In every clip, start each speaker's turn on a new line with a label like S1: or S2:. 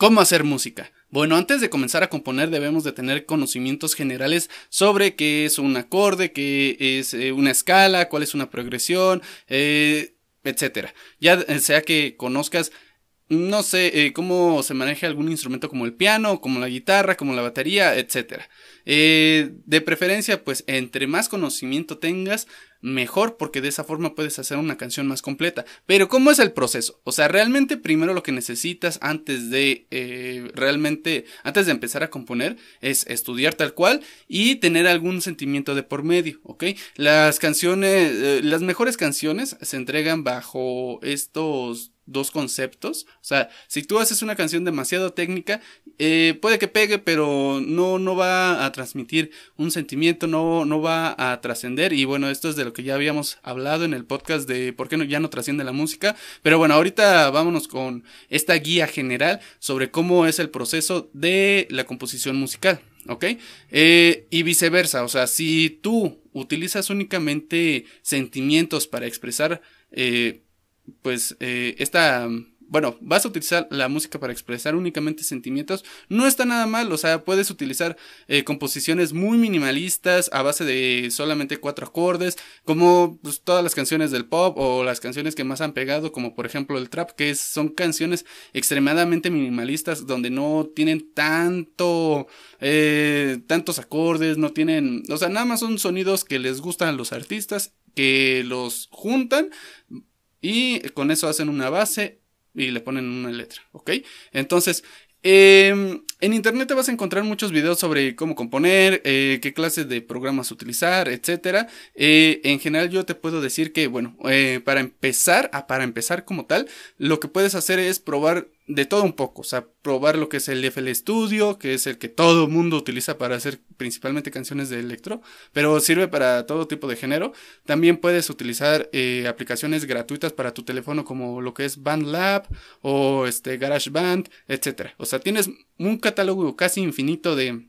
S1: ¿Cómo hacer música? Bueno, antes de comenzar a componer debemos de tener conocimientos generales sobre qué es un acorde, qué es eh, una escala, cuál es una progresión, eh, etcétera. Ya sea que conozcas no sé eh, cómo se maneja algún instrumento como el piano, como la guitarra, como la batería, etc. Eh, de preferencia, pues entre más conocimiento tengas, mejor, porque de esa forma puedes hacer una canción más completa. Pero ¿cómo es el proceso? O sea, realmente primero lo que necesitas antes de eh, realmente, antes de empezar a componer, es estudiar tal cual y tener algún sentimiento de por medio, ¿ok? Las canciones, las mejores canciones se entregan bajo estos dos conceptos. O sea, si tú haces una canción demasiado técnica, eh, puede que pegue, pero no, no va a transmitir un sentimiento, no, no va a trascender. Y bueno, esto es de lo que ya habíamos hablado en el podcast de por qué no, ya no trasciende la música. Pero bueno, ahorita vámonos con esta guía general sobre cómo es el proceso de la composición musical. ¿Ok? Eh, y viceversa, o sea, si tú utilizas únicamente sentimientos para expresar eh, pues eh, esta bueno, vas a utilizar la música para expresar únicamente sentimientos, no está nada mal, o sea, puedes utilizar eh, composiciones muy minimalistas a base de solamente cuatro acordes, como pues, todas las canciones del pop o las canciones que más han pegado, como por ejemplo el trap, que son canciones extremadamente minimalistas donde no tienen tanto, eh, tantos acordes, no tienen, o sea, nada más son sonidos que les gustan a los artistas, que los juntan y con eso hacen una base y le ponen una letra, ¿ok? Entonces, em, en internet te vas a encontrar muchos videos sobre cómo componer, eh, qué clases de programas utilizar, etc. Eh, en general yo te puedo decir que, bueno, eh, para empezar, para empezar como tal, lo que puedes hacer es probar de todo un poco, o sea, probar lo que es el FL Studio, que es el que todo mundo utiliza para hacer principalmente canciones de electro, pero sirve para todo tipo de género. También puedes utilizar aplicaciones gratuitas para tu teléfono como lo que es BandLab o este GarageBand, etc. O sea, tienes un catálogo casi infinito de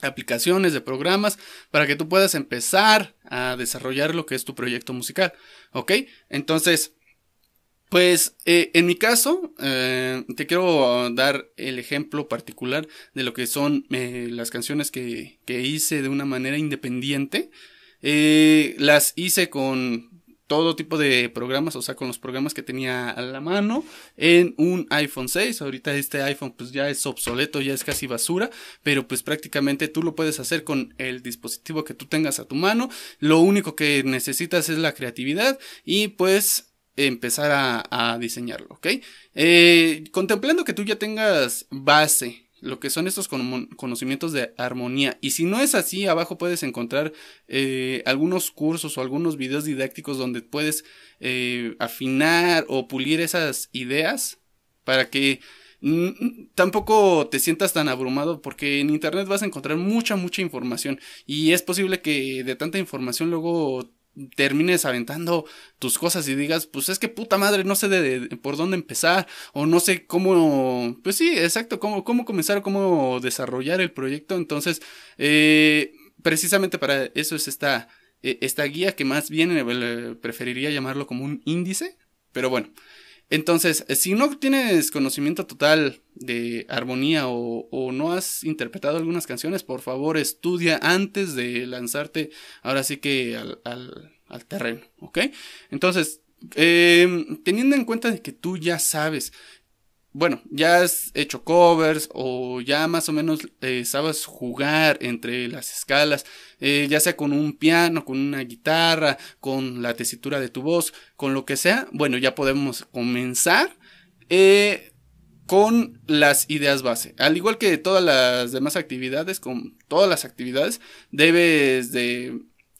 S1: aplicaciones, de programas, para que tú puedas empezar a desarrollar lo que es tu proyecto musical, ¿ok? Entonces, pues eh, en mi caso, eh, te quiero dar el ejemplo particular de lo que son eh, las canciones que, que, hice de una manera independiente. las hice con todo tipo de programas, o sea, con los programas que tenía a la mano en un iPhone 6. Ahorita este iPhone pues ya es obsoleto, ya es casi basura, pero pues prácticamente tú lo puedes hacer con el dispositivo que tú tengas a tu mano. Lo único que necesitas es la creatividad y pues empezar a, diseñarlo, ¿ok? Eh, contemplando que tú ya tengas base, lo que son estos conocimientos de armonía, y si no es así, abajo puedes encontrar eh, algunos cursos o algunos videos didácticos donde puedes eh, afinar o pulir esas ideas para que tampoco te sientas tan abrumado porque en internet vas a encontrar mucha, mucha información. Y es posible que de tanta información luego termines aventando tus cosas y digas, pues es que puta madre, no sé de, por dónde empezar o no sé cómo, pues sí, exacto, cómo, cómo comenzar o cómo desarrollar el proyecto. Entonces, eh, precisamente para eso es esta, e, esta guía que más bien eh, preferiría llamarlo como un índice, pero bueno. Entonces, si no tienes conocimiento total de armonía o, no has interpretado algunas canciones, por favor estudia antes de lanzarte ahora sí que al, terreno, ¿ok? Entonces, em, teniendo en cuenta de que tú ya sabes bueno, ya has hecho covers o ya más o menos eh, sabes jugar entre las escalas, eh, ya sea con un piano, con una guitarra, con la tesitura de tu voz, con lo que sea, bueno, ya podemos comenzar eh, con las ideas base. Al igual que todas las demás actividades, con todas las actividades, debes de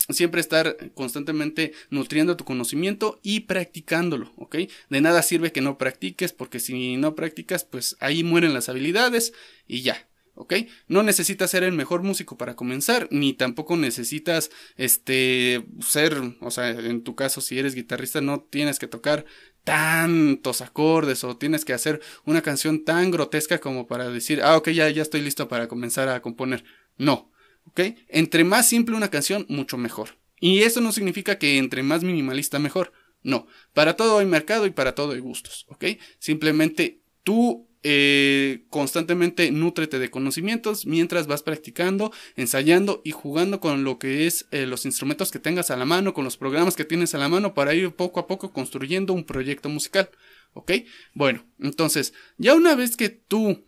S1: siempre estar constantemente nutriendo tu conocimiento y practicándolo, ¿ok? De nada sirve que no practiques porque si no practicas, pues ahí mueren las habilidades y ya, ¿ok? No necesitas ser el mejor músico para comenzar, ni tampoco necesitas, este, ser, o sea, en tu caso, si eres guitarrista, no tienes que tocar tantos acordes o tienes que hacer una canción tan grotesca como para decir, ah, ok, ya, ya estoy listo para comenzar a componer. No, ¿ok? Entre más simple una canción, mucho mejor. Y eso no significa que entre más minimalista mejor. No, para todo hay mercado y para todo hay gustos, ¿ok? Simplemente tú eh, constantemente nútrete de conocimientos mientras vas practicando, ensayando y jugando con lo que es eh, los instrumentos que tengas a la mano, con los programas que tienes a la mano para ir poco a poco construyendo un proyecto musical. ¿Ok? Bueno, entonces, ya una vez que tú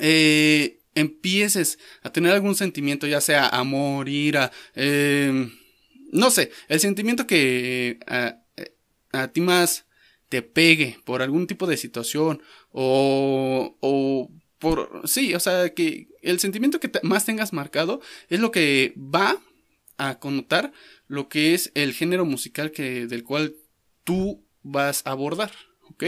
S1: eh, empieces a tener algún sentimiento, ya sea amor, ira, no sé, el sentimiento que a ti más te pegue por algún tipo de situación o, o por, sí, o sea, que el sentimiento que más tengas marcado es lo que va a connotar lo que es el género musical que, del cual tú vas a abordar, ¿ok?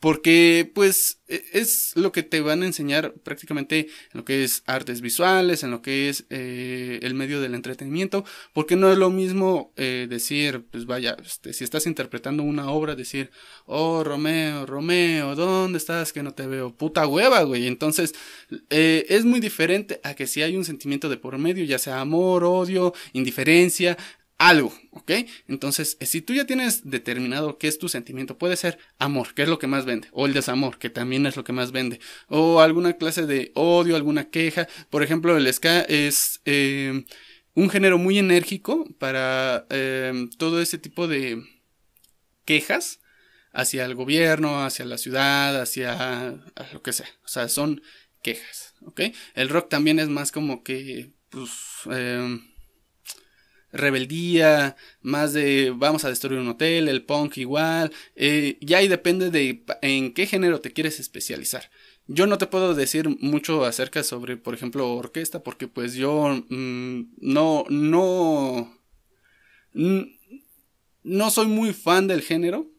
S1: Porque pues e, es lo que te van a enseñar prácticamente en lo que es artes visuales, en lo que es eh, el medio del entretenimiento, porque no es lo mismo eh, decir, pues vaya, este, si estás interpretando una obra, decir, oh Romeo, Romeo, ¿dónde estás que no te veo? Puta hueva, güey. Entonces eh, es muy diferente a que si hay un sentimiento de por medio, ya sea amor, odio, indiferencia, algo, ¿ok? Entonces, eh, si tú ya tienes determinado qué es tu sentimiento, puede ser amor, que es lo que más vende, o el desamor, que también es lo que más vende, o alguna clase de odio, alguna queja. Por ejemplo, el ska es eh, un género muy enérgico para eh, todo ese tipo de quejas hacia el gobierno, hacia la ciudad, hacia lo que sea. O sea, son quejas, ¿ok? El rock también es más como que, pues, rebeldía, más de vamos a destruir un hotel, el punk igual, eh, ya ahí depende de en qué género te quieres especializar. Yo no te puedo decir mucho acerca sobre, por ejemplo, orquesta, porque pues yo mm, no, no, no soy muy fan del género,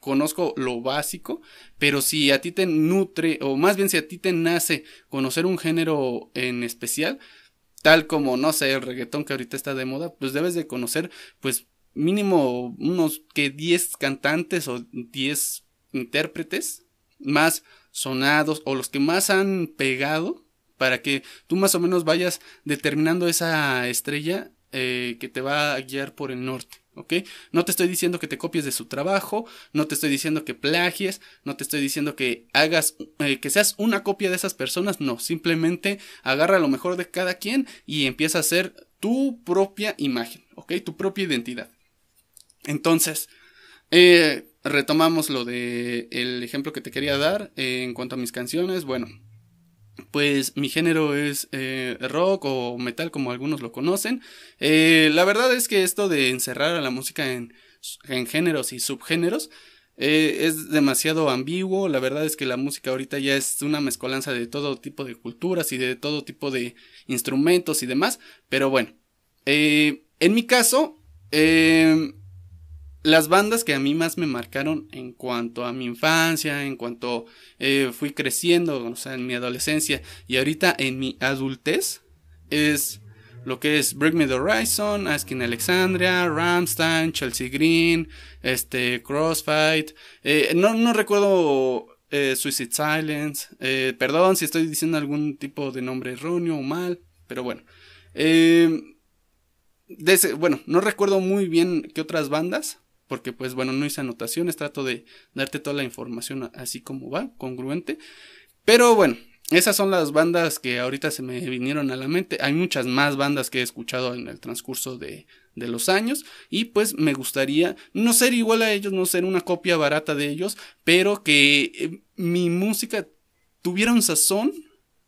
S1: conozco lo básico, pero si a ti te nutre, o más bien si a ti te nace conocer un género en especial, tal como, no sé, el reggaetón que ahorita está de moda, pues debes de conocer, pues mínimo unos que 10 cantantes o 10 intérpretes más sonados o los que más han pegado para que tú más o menos vayas determinando esa estrella eh, que te va a guiar por el norte. ¿Ok? No te estoy diciendo que te copies de su trabajo, no te estoy diciendo que plagies, no te estoy diciendo que hagas, eh, que seas una copia de esas personas, no, simplemente agarra lo mejor de cada quien y empieza a hacer tu propia imagen, ¿ok? Tu propia identidad. Entonces, eh, retomamos lo de el ejemplo que te quería dar eh, en cuanto a mis canciones, bueno pues mi género es eh, rock o metal como algunos lo conocen. Eh, la verdad es que esto de encerrar a la música en, géneros y subgéneros eh, es demasiado ambiguo. La verdad es que la música ahorita ya es una mezcolanza de todo tipo de culturas y de todo tipo de instrumentos y demás. Pero bueno, en mi caso, las bandas que a mí más me marcaron en cuanto a mi infancia, en cuanto eh, fui creciendo, o sea, en mi adolescencia y ahorita en mi adultez, es lo que es Break Me the Horizon, Asking Alexandria, Ramstein, Chelsea Green, este, Crossfight, eh, no, no recuerdo eh, Suicide Silence, perdón si estoy diciendo algún tipo de nombre erróneo o mal, pero bueno. bueno, no recuerdo muy bien qué otras bandas, porque pues bueno, no hice anotaciones, trato de darte toda la información así como va, congruente. Pero bueno, esas son las bandas que ahorita se me vinieron a la mente. Hay muchas más bandas que he escuchado en el transcurso de, de los años y pues me gustaría no ser igual a ellos, no ser una copia barata de ellos, pero que eh, mi música tuviera un sazón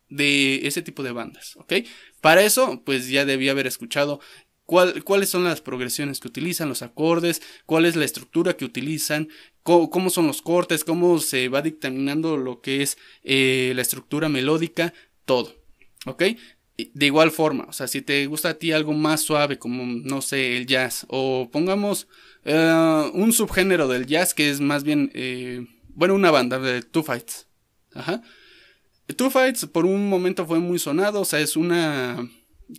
S1: de ese tipo de bandas, ¿ok? Para eso, pues ya debía haber escuchado cuáles son las progresiones que utilizan, los acordes, cuál es la estructura que utilizan, cómo, son los cortes, cómo se va dictaminando lo que es eh, la estructura melódica, todo. ¿Ok? De igual forma, o sea, si te gusta a ti algo más suave, como, no sé, el jazz, o pongamos eh, un subgénero del jazz que es más bien, eh, bueno, una banda de Two Fights. Ajá. Two Fights por un momento fue muy sonado, o sea, es una...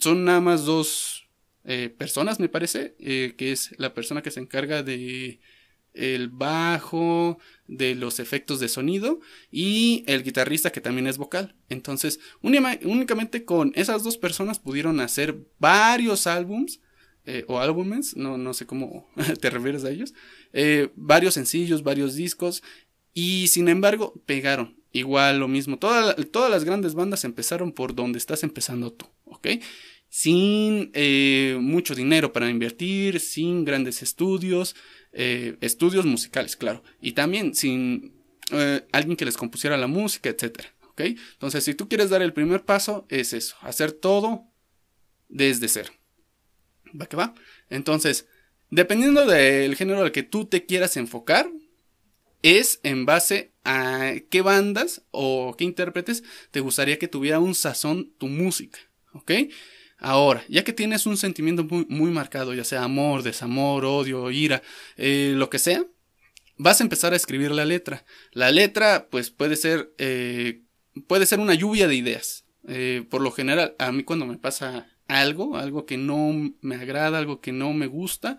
S1: Son nada más dos eh, personas, me parece, eh, que es la persona que se encarga de el bajo, de los efectos de sonido y el guitarrista que también es vocal. Entonces, únicamente con esas dos personas pudieron hacer varios álbums eh, o álbumes, no, no sé cómo te refieres a ellos, varios sencillos, varios discos y sin embargo pegaron. igual lo mismo. todas las grandes bandas empezaron por donde estás empezando tú, ¿ok? Sin eh, mucho dinero para invertir, sin grandes estudios, eh, estudios musicales, claro, y también sin eh, alguien que les compusiera la música, etcétera, ¿ok? Entonces, si tú quieres dar el primer paso, es eso, hacer todo desde cero. ¿Va que va? Entonces, dependiendo del género al que tú te quieras enfocar, es en base a qué bandas o qué intérpretes te gustaría que tuviera un sazón tu música, ¿ok? Ahora, ya que tienes un sentimiento muy, marcado, ya sea amor, desamor, odio, ira, eh, lo que sea, vas a empezar a escribir la letra. La letra, pues puede ser, eh, puede ser una lluvia de ideas. Eh, por lo general, a mí cuando me pasa algo, algo que no me agrada, algo que no me gusta,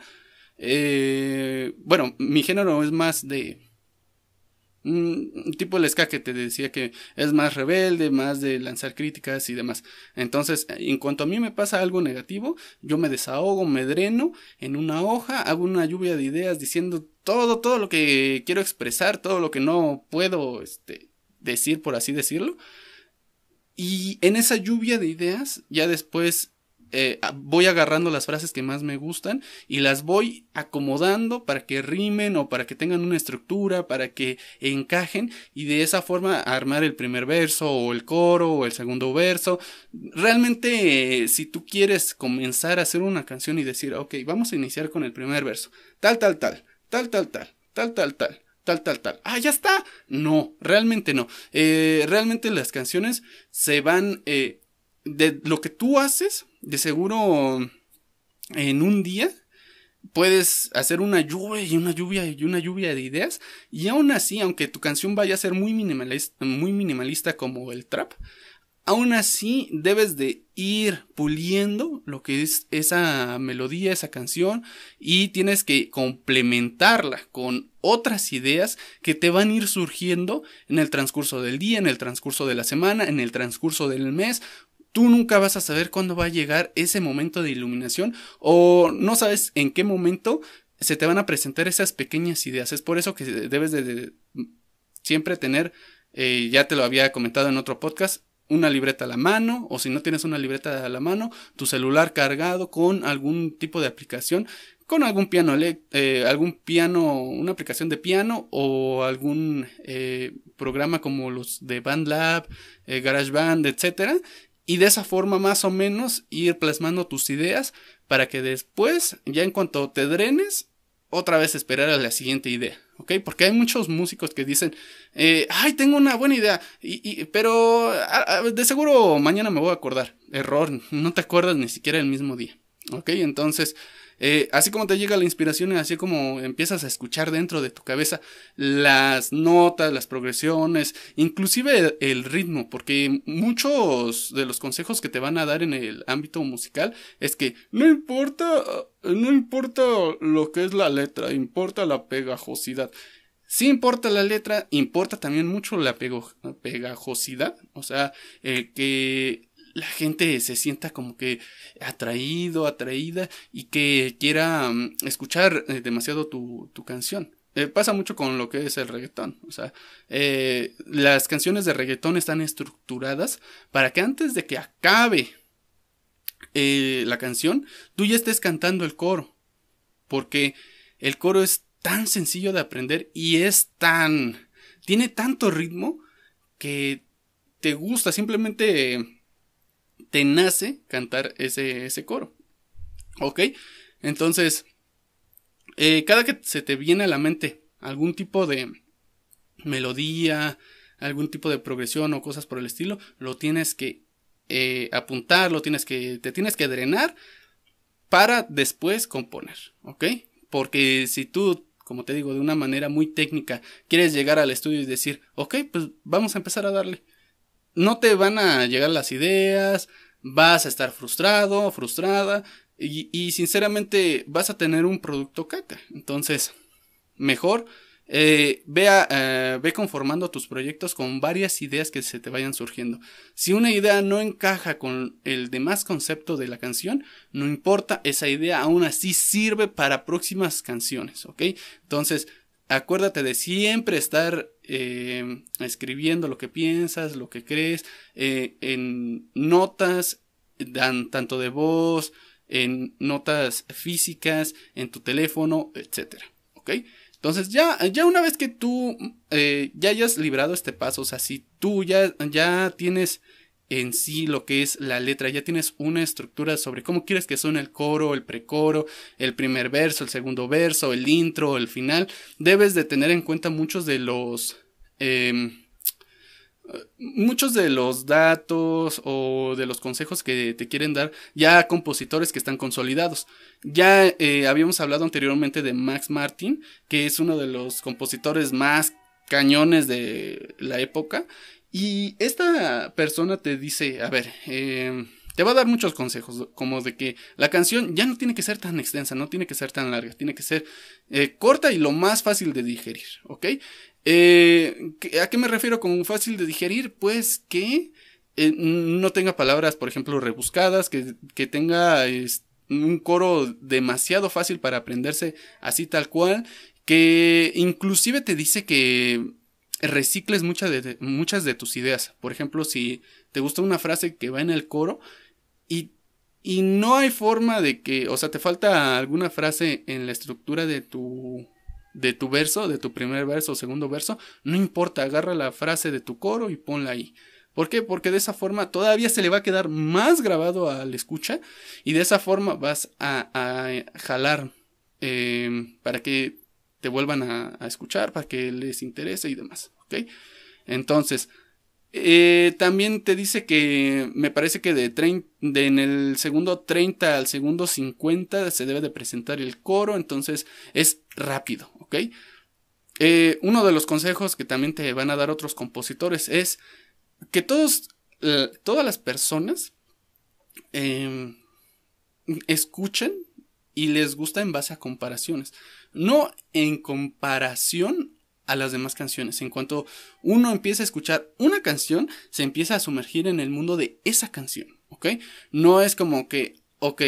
S1: bueno, mi género es más de un tipo el ska que te decía que es más rebelde, más de lanzar críticas y demás. Entonces, en cuanto a mí me pasa algo negativo, yo me desahogo, me dreno en una hoja, hago una lluvia de ideas diciendo todo, todo lo que quiero expresar, todo lo que no puedo este, decir, por así decirlo. Y en esa lluvia de ideas, ya después eh, voy agarrando las frases que más me gustan y las voy acomodando para que rimen o para que tengan una estructura, para que encajen y de esa forma armar el primer verso o el coro o el segundo verso. Realmente, si tú quieres comenzar a hacer una canción y decir, ok, vamos a iniciar con el primer verso, tal, tal, tal, tal, tal, tal, tal, tal, tal tal, tal, tal. Ah, ya está. No, realmente no. Eh, realmente las canciones se van eh, de lo que tú haces, de seguro en un día puedes hacer una lluvia y una lluvia y una lluvia de ideas. Y aún así, aunque tu canción vaya a ser muy minimalista, muy minimalista como el trap, aún así debes de ir puliendo lo que es esa melodía, esa canción y tienes que complementarla con otras ideas que te van a ir surgiendo en el transcurso del día, en el transcurso de la semana, en el transcurso del mes Tú nunca vas a saber cuándo va a llegar ese momento de iluminación o no sabes en qué momento se te van a presentar esas pequeñas ideas. Es por eso que debes de, siempre tener, eh, ya te lo había comentado en otro podcast, una libreta a la mano o si no tienes una libreta a la mano, tu celular cargado con algún tipo de aplicación, con algún piano, eh, algún piano, una aplicación de piano o algún eh, programa como los de BandLab, GarageBand, etcétera, y de esa forma más o menos ir plasmando tus ideas para que después, ya en cuanto te drenes, otra vez esperar a la siguiente idea, ¿ok? Porque hay muchos músicos que dicen, eh, ay, tengo una buena idea, y, pero de seguro mañana me voy a acordar. Error, no te acuerdas ni siquiera el mismo día, ¿ok? Entonces, eh, así como te llega la inspiración y así como empiezas a escuchar dentro de tu cabeza las notas, las progresiones, inclusive el, ritmo, porque muchos de los consejos que te van a dar en el ámbito musical es que no importa, no importa lo que es la letra, importa la pegajosidad. Sí importa la letra, importa también mucho la pegajosidad, o sea, eh, que la gente se sienta como que atraído, atraída y que quiera mm, escuchar eh, demasiado tu, canción. Eh, pasa mucho con lo que es el reggaetón. O sea, eh, las canciones de reggaetón están estructuradas para que antes de que acabe la canción, tú ya estés cantando el coro. Porque el coro es tan sencillo de aprender y es tan... tiene tanto ritmo que te gusta. Simplemente te nace cantar ese, ese coro. ¿Ok? Entonces, eh, cada que se te viene a la mente algún tipo de melodía, algún tipo de progresión o cosas por el estilo, lo tienes que eh, apuntar, lo tienes que, te tienes que drenar para después componer, ¿ok? Porque si tú, como te digo, de una manera muy técnica, quieres llegar al estudio y decir, ok, pues vamos a empezar a darle no te van a llegar las ideas, vas a estar frustrado, frustrada y, sinceramente vas a tener un producto caca. Entonces, mejor eh, eh, ve, conformando tus proyectos con varias ideas que se te vayan surgiendo. Si una idea no encaja con el demás concepto de la canción, no importa, esa idea aún así sirve para próximas canciones, ¿ok? Entonces, acuérdate de siempre estar eh, escribiendo lo que piensas, lo que crees, eh, en notas, dan tanto de voz, en notas físicas, en tu teléfono, etcétera. ¿Ok? Entonces ya, ya una vez que tú eh, ya hayas librado este paso, o sea, si tú ya, ya tienes en sí lo que es la letra, ya tienes una estructura sobre cómo quieres que suene el coro, el precoro, el primer verso, el segundo verso, el intro, el final, debes de tener en cuenta muchos de los... Em, muchos de los datos o de los consejos que te quieren dar ya compositores que están consolidados. Ya eh, habíamos hablado anteriormente de Max Martin, que es uno de los compositores más cañones de la época y esta persona te dice, a ver, em, te va a dar muchos consejos, como de que la canción ya no tiene que ser tan extensa, no tiene que ser tan larga, tiene que ser eh, corta y lo más fácil de digerir, ¿ok? Eh, ¿A qué me refiero con fácil de digerir? Pues que eh, no tenga palabras, por ejemplo, rebuscadas, que, que tenga un coro demasiado fácil para aprenderse así tal cual, que inclusive te dice que recicles muchas de, muchas de tus ideas. Por ejemplo, si te gusta una frase que va en el coro y, y no hay forma de que, o sea, te falta alguna frase en la estructura de tu de tu verso, de tu primer verso o segundo verso, no importa, agarra la frase de tu coro y ponla ahí. ¿Por qué? Porque de esa forma todavía se le va a quedar más grabado al escucha y de esa forma vas a, a jalar eh, para que te vuelvan a, escuchar, para que les interese y demás. Entonces, eh, también te dice que me parece que de, de, en el segundo 30 al segundo 50 se debe de presentar el coro, entonces es rápido. Eh, uno de los consejos que también te van a dar otros compositores es que todos, todas las personas em, escuchen y les gusta en base a comparaciones no en comparación a las demás canciones. En cuanto uno empieza a escuchar una canción, se empieza a sumergir en el mundo de esa canción, ¿ok? No es como que, ok,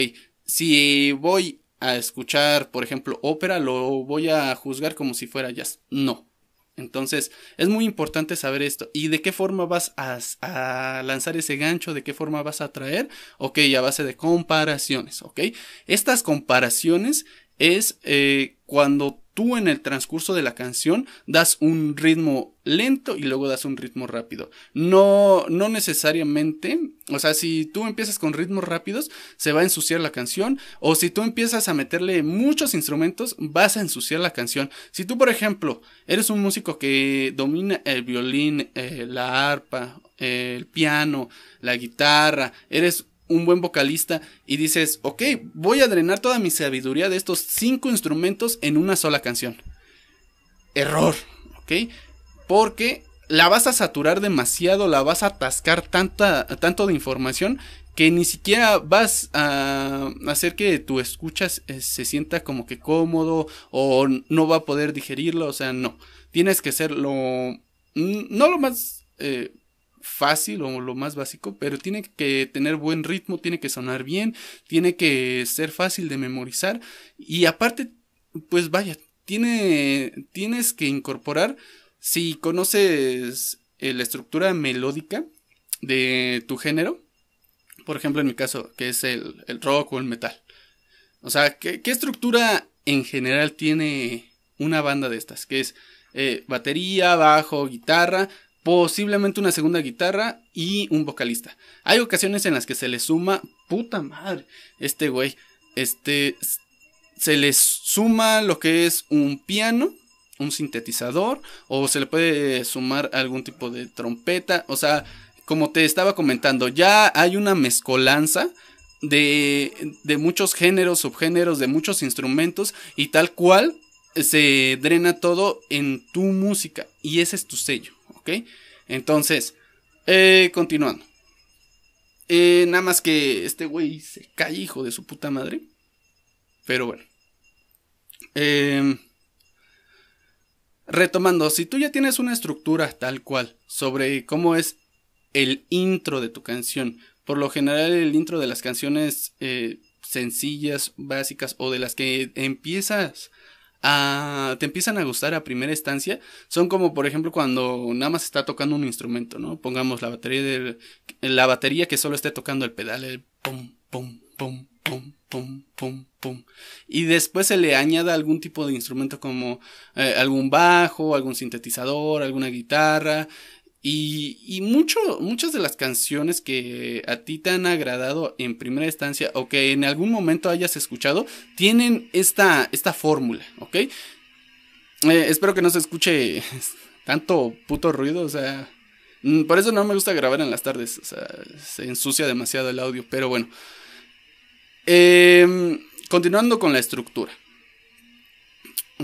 S1: si voy a escuchar, por ejemplo, ópera, lo voy a juzgar como si fuera jazz. No. Entonces, es muy importante saber esto. ¿Y de qué forma vas a, lanzar ese gancho? ¿De qué forma vas a atraer? Ok, a base de comparaciones, ¿ok? Estas comparaciones es eh, cuando tú en el transcurso de la canción das un ritmo lento y luego das un ritmo rápido. No, no necesariamente, o sea, si tú empiezas con ritmos rápidos, se va a ensuciar la canción, o si tú empiezas a meterle muchos instrumentos, vas a ensuciar la canción. Si tú, por ejemplo, eres un músico que domina el violín, eh, la arpa, el piano, la guitarra, eres un buen vocalista y dices, ok, voy a drenar toda mi sabiduría de estos cinco instrumentos en una sola canción. Error, ok, porque la vas a saturar demasiado, la vas a atascar tanto de información que ni siquiera vas a hacer que tu escuchas eh, se sienta como que cómodo o no va a poder digerirlo, o sea, no, tienes que ser lo, no lo más... Eh, fácil o lo más básico, pero tiene que tener buen ritmo, tiene que sonar bien, tiene que ser fácil de memorizar y aparte, pues vaya, tiene, tienes que incorporar, si conoces la estructura melódica de tu género, por ejemplo en mi caso, que es el, rock o el metal. O sea, ¿qué, estructura en general tiene una banda de estas? Que es eh, batería, bajo, guitarra, posiblemente una segunda guitarra y un vocalista. Hay ocasiones en las que se le suma, puta madre, este güey, este, se le suma lo que es un piano, un sintetizador, o se le puede sumar algún tipo de trompeta, o sea, como te estaba comentando, ya hay una mezcolanza de, de muchos géneros, subgéneros, de muchos instrumentos, y tal cual se drena todo en tu música, y ese es tu sello. Entonces, eh, continuando. Eh, nada más que este güey se cae, hijo de su puta madre. Pero bueno. Em, retomando, si tú ya tienes una estructura tal cual sobre cómo es el intro de tu canción, por lo general el intro de las canciones eh, sencillas, básicas o de las que empiezas te empiezan a gustar a primera instancia son como por ejemplo cuando nada más está tocando un instrumento, ¿no? Pongamos la batería de la batería que solo esté tocando el pedal, el pum pum pum pum pum pum pum y después se le añada algún tipo de instrumento como eh, algún bajo, algún sintetizador, alguna guitarra y, y muchas de las canciones que a ti te han agradado en primera instancia o que en algún momento hayas escuchado tienen esta, esta fórmula, ¿ok? Eh, espero que no se escuche tanto puto ruido, o sea, mm, por eso no me gusta grabar en las tardes, o sea, se ensucia demasiado el audio, pero bueno. Em, continuando con la estructura.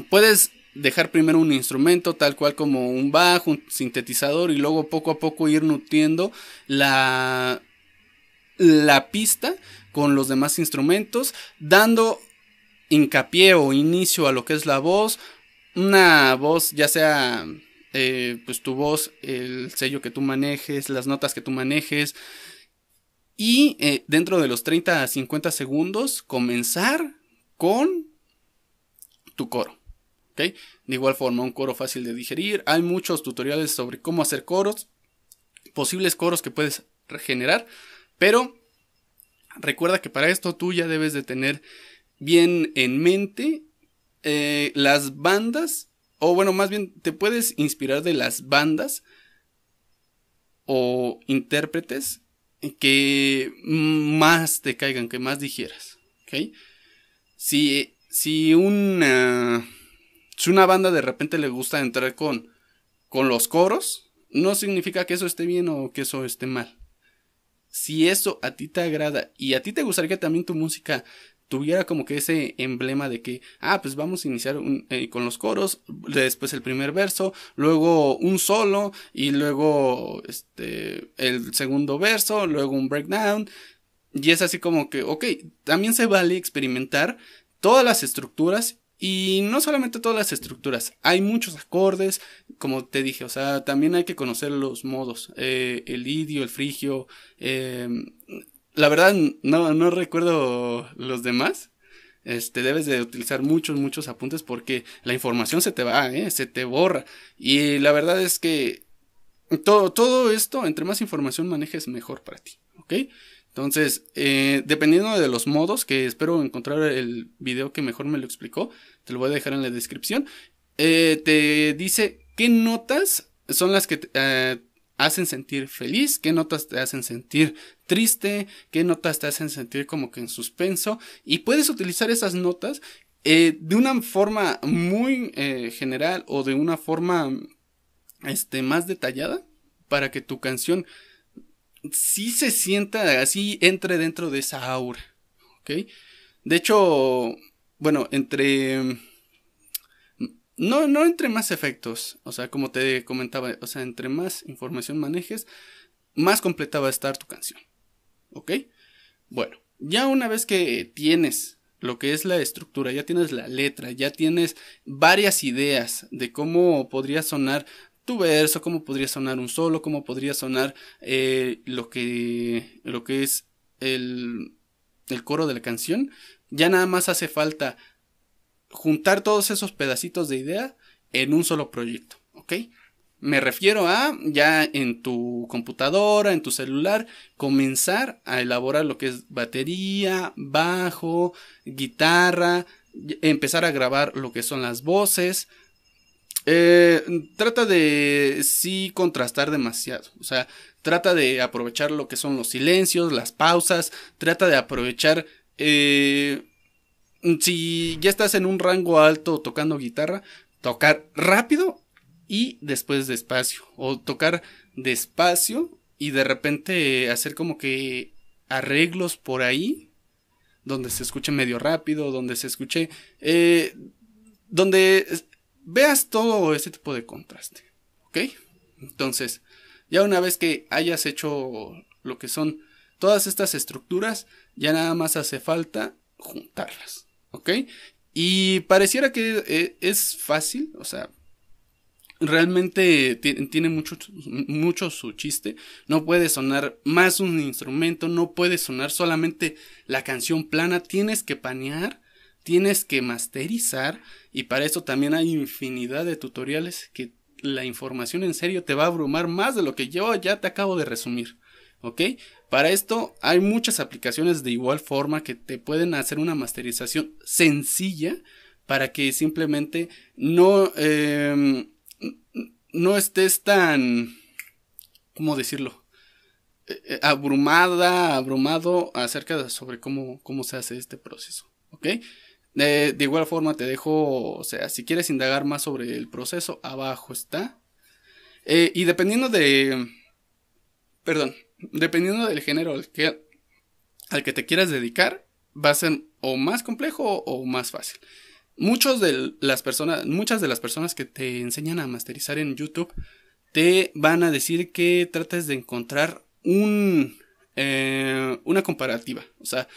S1: Puedes dejar primero un instrumento tal cual como un bajo, un sintetizador y luego poco a poco ir nutriendo la, la pista con los demás instrumentos, dando hincapié o inicio a lo que es la voz, una voz ya sea eh, pues tu voz, el sello que tú manejes, las notas que tú manejes y eh, dentro de los 30 a 50 segundos comenzar con tu coro. De igual forma, un coro fácil de digerir. Hay muchos tutoriales sobre cómo hacer coros, posibles coros que puedes regenerar, pero recuerda que para esto tú ya debes de tener bien en mente eh, las bandas, o bueno, más bien te puedes inspirar de las bandas o intérpretes que más te caigan, que más digieras. Si, si una si una banda de repente le gusta entrar con, con los coros, no significa que eso esté bien o que eso esté mal. Si eso a ti te agrada y a ti te gustaría que también tu música tuviera como que ese emblema de que, ah, pues vamos a iniciar eh, con los coros, después el primer verso, luego un solo y luego este, el segundo verso, luego un breakdown. Y es así como que, ok, también se vale experimentar todas las estructuras y no solamente todas las estructuras, hay muchos acordes, como te dije, o sea, también hay que conocer los modos, eh, el idio, el frigio, eh, la verdad no, no recuerdo los demás, este, debes de utilizar muchos, muchos apuntes porque la información se te va, ¿eh? se te borra. Y la verdad es que todo, todo esto, entre más información manejes, mejor para ti, ¿ok? Entonces, eh, dependiendo de los modos, que espero encontrar el video que mejor me lo explicó, te lo voy a dejar en la descripción, eh, te dice qué notas son las que te eh, hacen sentir feliz, qué notas te hacen sentir triste, qué notas te hacen sentir como que en suspenso, y puedes utilizar esas notas de una forma muy general o de una forma este, más detallada para que tu canción sí se sienta así, entre dentro de esa aura. ¿Ok? De hecho, bueno, entre... No, no entre más efectos, o sea, como te comentaba, o sea, entre más información manejes, más completa va a estar tu canción. ¿Ok? Bueno, ya una vez que tienes lo que es la estructura, ya tienes la letra, ya tienes varias ideas de cómo podría sonar tu verso, cómo podría sonar un solo, cómo podría sonar eh, lo, que, lo que es el, el coro de la canción. Ya nada más hace falta juntar todos esos pedacitos de idea en un solo proyecto, ¿ok? Me refiero a ya en tu computadora, en tu celular, comenzar a elaborar lo que es batería, bajo, guitarra, empezar a grabar lo que son las voces, eh, trata de sí contrastar demasiado. O sea, trata de aprovechar lo que son los silencios, las pausas. Trata de aprovechar. Eh, si ya estás en un rango alto tocando guitarra, tocar rápido y después despacio. O tocar despacio y de repente hacer como que arreglos por ahí. Donde se escuche medio rápido, donde se escuche. Eh, donde veas todo ese tipo de contraste. ¿Ok? Entonces, ya una vez que hayas hecho lo que son todas estas estructuras, ya nada más hace falta juntarlas. ¿Ok? Y pareciera que eh, es fácil, o sea, realmente tiene mucho, mucho su chiste. No puede sonar más un instrumento, no puede sonar solamente la canción plana, tienes que panear tienes que masterizar y para eso también hay infinidad de tutoriales que la información en serio te va a abrumar más de lo que yo ya te acabo de resumir. ¿Ok? Para esto hay muchas aplicaciones de igual forma que te pueden hacer una masterización sencilla para que simplemente no, em, no estés tan, ¿cómo decirlo? Eh, eh, abrumada, abrumado acerca de sobre cómo, cómo se hace este proceso. ¿Ok? De, igual forma te dejo, o sea, si quieres indagar más sobre el proceso, abajo está. Eh, y dependiendo de, perdón, dependiendo del género al que, al que te quieras dedicar, va a ser o más complejo o más fácil. Muchos de las personas, muchas de las personas que te enseñan a masterizar en YouTube te van a decir que trates de encontrar un, eh, una comparativa. O sea,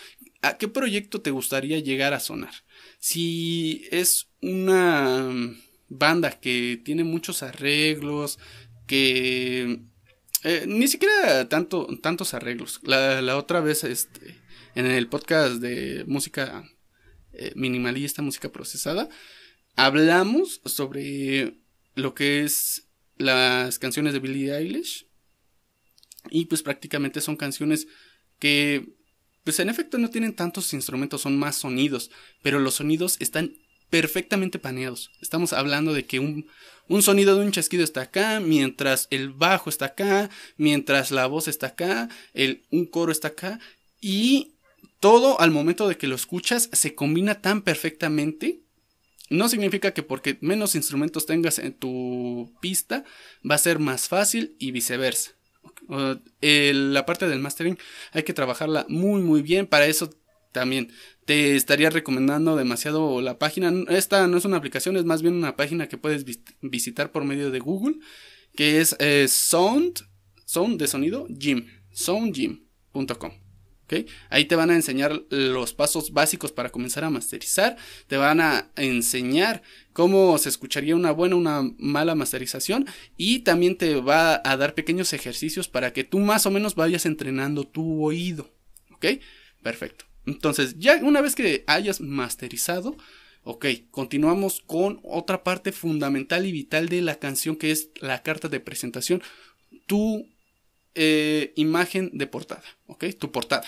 S1: ¿a qué proyecto te gustaría llegar a sonar? Si es una banda que tiene muchos arreglos, que eh, ni siquiera tanto, tantos arreglos. La, otra vez, este, en el podcast de música eh, minimalista, música procesada, hablamos sobre lo que es las canciones de Billie Eilish. Y pues prácticamente son canciones que, pues en efecto no tienen tantos instrumentos, son más sonidos, pero los sonidos están perfectamente paneados. Estamos hablando de que un, un sonido de un chasquido está acá, mientras el bajo está acá, mientras la voz está acá, el, un coro está acá, y todo al momento de que lo escuchas se combina tan perfectamente. No significa que porque menos instrumentos tengas en tu pista va a ser más fácil y viceversa. La parte del mastering hay que trabajarla muy muy bien. Para eso también te estaría recomendando demasiado la página. Esta no es una aplicación, es más bien una página que puedes visitar por medio de Google, que es eh, Sound, Sound de sonido, Gym, soundgym.com. Ahí te van a enseñar los pasos básicos para comenzar a masterizar, te van a enseñar cómo se escucharía una buena una mala masterización y también te va a dar pequeños ejercicios para que tú más o menos vayas entrenando tu oído. ¿Ok? Perfecto. Entonces, ya una vez que hayas masterizado, ok, continuamos con otra parte fundamental y vital de la canción que es la carta de presentación, tu eh, imagen de portada, ok, tu portada.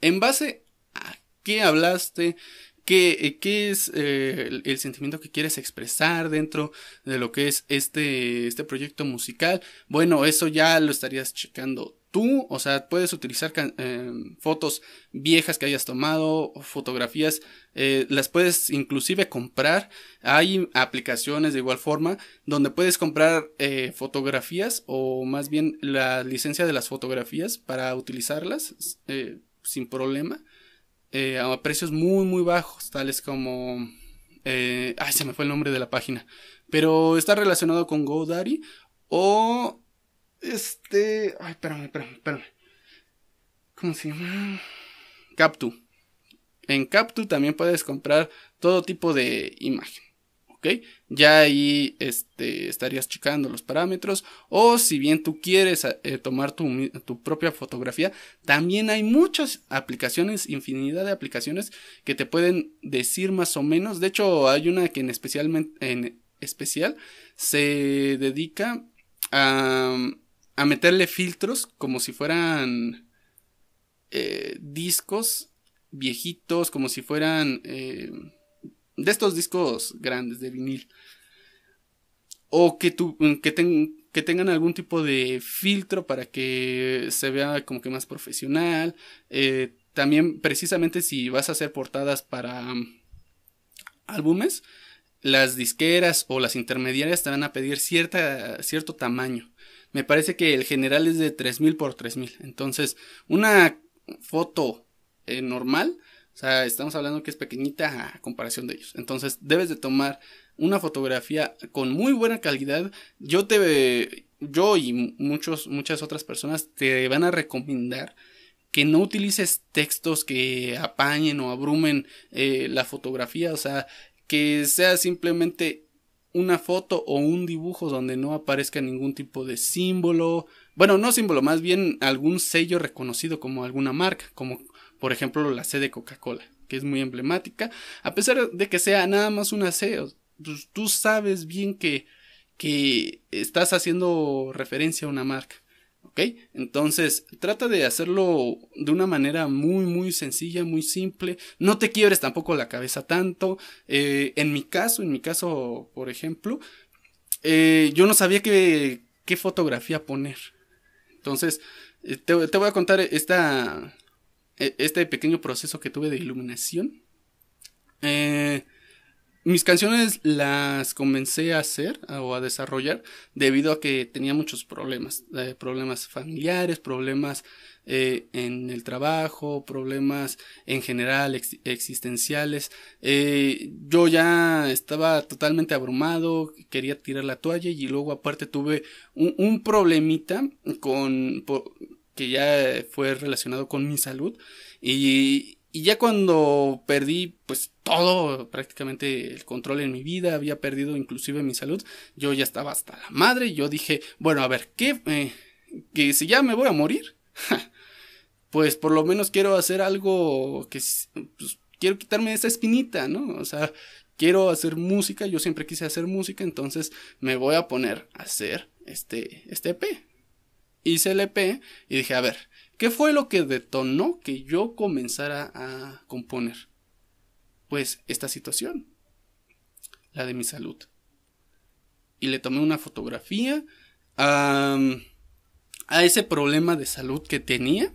S1: En base a qué hablaste, qué, qué es eh, el, el, sentimiento que quieres expresar dentro de lo que es este, este proyecto musical, bueno, eso ya lo estarías checando tú, o sea, puedes utilizar eh, fotos viejas que hayas tomado, fotografías, eh, las puedes inclusive comprar. Hay aplicaciones de igual forma donde puedes comprar eh, fotografías o más bien la licencia de las fotografías para utilizarlas sin problema a precios muy muy bajos, tales como... ay, se me fue el nombre de la página. Pero está relacionado con GoDaddy o este. Ay, espérame, espérame, espérame. ¿Cómo se llama? Captu. En Captu también puedes comprar todo tipo de imagen. ¿Ok? Ya ahí este, estarías checando los parámetros. O si bien tú quieres eh, tomar tu, tu, propia fotografía, también hay muchas aplicaciones, infinidad de aplicaciones que te pueden decir más o menos. De hecho, hay una que en, especialmente, en especial se dedica a a meterle filtros como si fueran eh, discos viejitos, como si fueran eh, de estos discos grandes de vinil. O que, que, que tengan algún tipo de filtro para que se vea como que más profesional. Eh, también precisamente si vas a hacer portadas para um, álbumes, las disqueras o las intermediarias te van a pedir cierta, cierto tamaño. Me parece que el general es de 3000 por 3000. Entonces, una foto eh, normal, o sea, estamos hablando que es pequeñita a comparación de ellos. Entonces, debes de tomar una fotografía con muy buena calidad. Yo te yo y muchos muchas otras personas te van a recomendar que no utilices textos que apañen o abrumen eh, la fotografía, o sea, que sea simplemente una foto o un dibujo donde no aparezca ningún tipo de símbolo, bueno, no símbolo, más bien algún sello reconocido como alguna marca, como Por ejemplo, la C de Coca-Cola, que es muy emblemática, a pesar de que sea nada más una C, pues, tú sabes bien que, que estás haciendo referencia a una marca. ¿Ok? Entonces, trata de hacerlo de una manera muy, muy sencilla, muy simple. No te quiebres tampoco la cabeza tanto. Eh, en mi caso, en mi caso, por ejemplo, eh, yo no sabía qué, qué fotografía poner. Entonces, eh, te, voy a contar esta, e, este pequeño proceso que tuve de iluminación. Eh, mis canciones las comencé a hacer o a desarrollar debido a que tenía muchos problemas, eh, problemas familiares, problemas eh, en el trabajo, problemas en general existenciales. Eh, yo ya estaba totalmente abrumado, quería tirar la toalla y luego aparte tuve un, un problemita con que ya fue relacionado con mi salud y y ya cuando perdí pues todo, prácticamente el control en mi vida, había perdido inclusive mi salud, yo ya estaba hasta la madre yo dije, bueno, a ver, ¿qué? Eh, que si ya me voy a morir, pues por lo menos quiero hacer algo que pues, quiero quitarme esa espinita, ¿no? O sea, quiero hacer música, yo siempre quise hacer música, entonces me voy a poner a hacer este, este EP. Hice el EP y dije, a ver, ¿Qué fue lo que detonó que yo comenzara a componer? Pues esta situación, la de mi salud. Y le tomé una fotografía a, ese problema de salud que tenía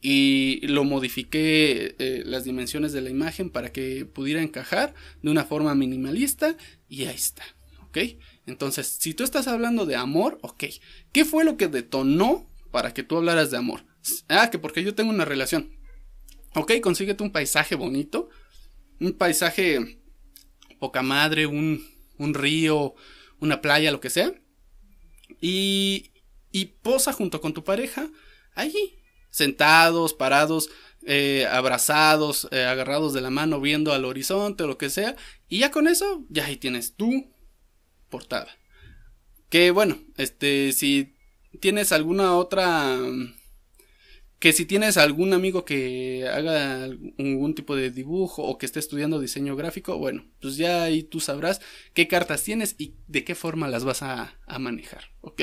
S1: y lo modifiqué eh, las dimensiones de la imagen para que pudiera encajar de una forma minimalista y ahí está, ¿ok? Entonces, si tú estás hablando de amor, ok, ¿qué fue lo que detonó para que tú hablaras de amor. Ah, que porque yo tengo una relación. Ok, consíguete un paisaje bonito. Un paisaje poca madre, un, un río, una playa, lo que sea. Y, y posa junto con tu pareja allí. Sentados, parados, eh, abrazados, eh, agarrados de la mano, viendo al horizonte o lo que sea. Y ya con eso, ya ahí tienes tu portada. Que bueno, este, si tienes alguna otra que si tienes algún amigo que haga algún tipo de dibujo o que esté estudiando diseño gráfico, bueno, pues ya ahí tú sabrás qué cartas tienes y de qué forma las vas a, manejar, ¿ok?